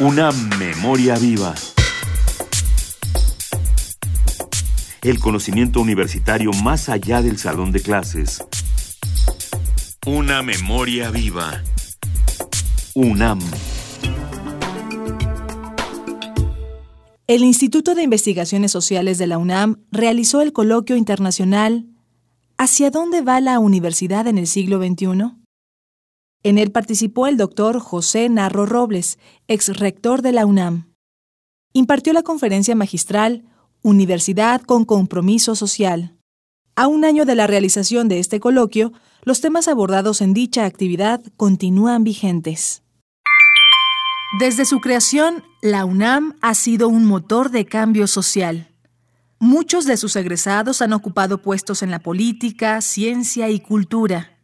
Una memoria viva. El conocimiento universitario más allá del salón de clases. Una memoria viva. UNAM. El Instituto de Investigaciones Sociales de la UNAM realizó el coloquio internacional ¿Hacia dónde va la universidad en el siglo XXI? En él participó el doctor José Narro Robles, ex rector de la UNAM. Impartió la conferencia magistral Universidad con Compromiso Social. A un año de la realización de este coloquio, los temas abordados en dicha actividad continúan vigentes. Desde su creación, la UNAM ha sido un motor de cambio social. Muchos de sus egresados han ocupado puestos en la política, ciencia y cultura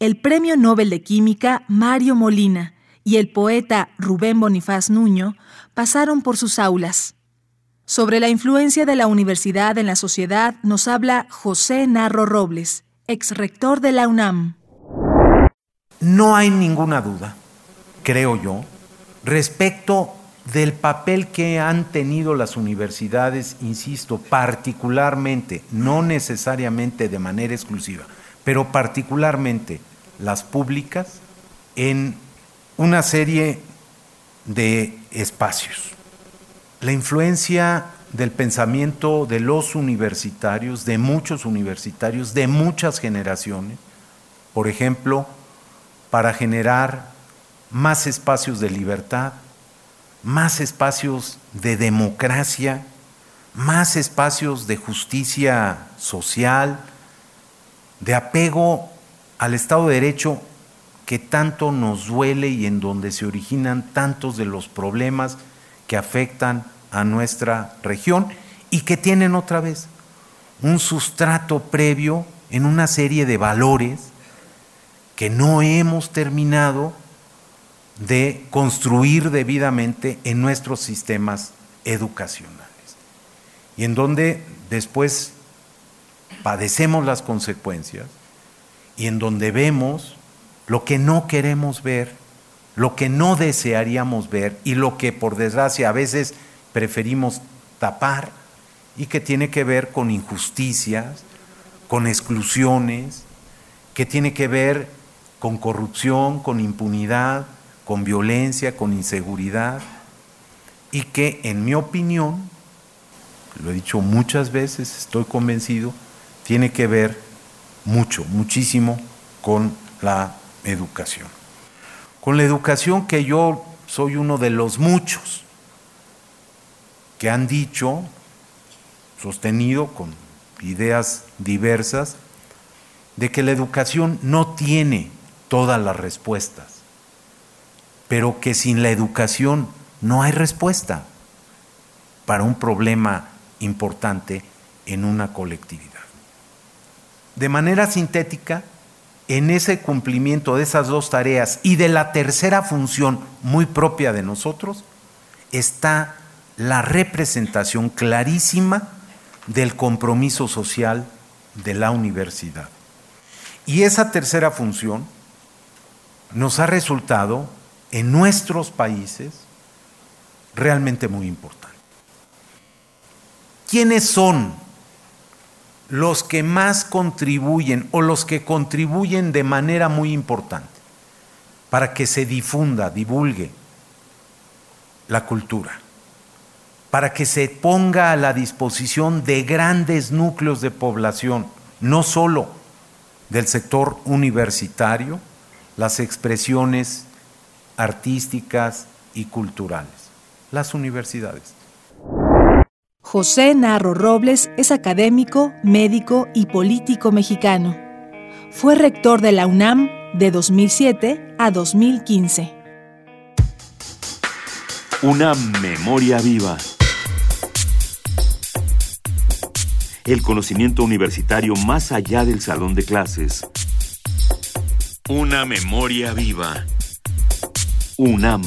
el Premio Nobel de Química Mario Molina y el poeta Rubén Bonifaz Nuño pasaron por sus aulas. Sobre la influencia de la universidad en la sociedad nos habla José Narro Robles, ex rector de la UNAM. No hay ninguna duda, creo yo, respecto del papel que han tenido las universidades, insisto, particularmente, no necesariamente de manera exclusiva, pero particularmente las públicas, en una serie de espacios. La influencia del pensamiento de los universitarios, de muchos universitarios, de muchas generaciones, por ejemplo, para generar más espacios de libertad, más espacios de democracia, más espacios de justicia social, de apego al Estado de Derecho que tanto nos duele y en donde se originan tantos de los problemas que afectan a nuestra región y que tienen otra vez un sustrato previo en una serie de valores que no hemos terminado de construir debidamente en nuestros sistemas educacionales. Y en donde después padecemos las consecuencias y en donde vemos lo que no queremos ver, lo que no desearíamos ver y lo que por desgracia a veces preferimos tapar y que tiene que ver con injusticias, con exclusiones, que tiene que ver con corrupción, con impunidad, con violencia, con inseguridad. Y que en mi opinión, lo he dicho muchas veces, estoy convencido, tiene que ver mucho, muchísimo con la educación. Con la educación que yo soy uno de los muchos que han dicho, sostenido con ideas diversas, de que la educación no tiene todas las respuestas, pero que sin la educación no hay respuesta para un problema importante en una colectividad de manera sintética, en ese cumplimiento de esas dos tareas y de la tercera función muy propia de nosotros, está la representación clarísima del compromiso social de la universidad. Y esa tercera función nos ha resultado en nuestros países realmente muy importante. ¿Quiénes son los que más contribuyen o los que contribuyen de manera muy importante para que se difunda, divulgue la cultura, para que se ponga a la disposición de grandes núcleos de población, no solo del sector universitario, las expresiones artísticas y culturales, las universidades. José Narro Robles es académico, médico y político mexicano. Fue rector de la UNAM de 2007 a 2015. Una memoria viva. El conocimiento universitario más allá del salón de clases. Una memoria viva. UNAM.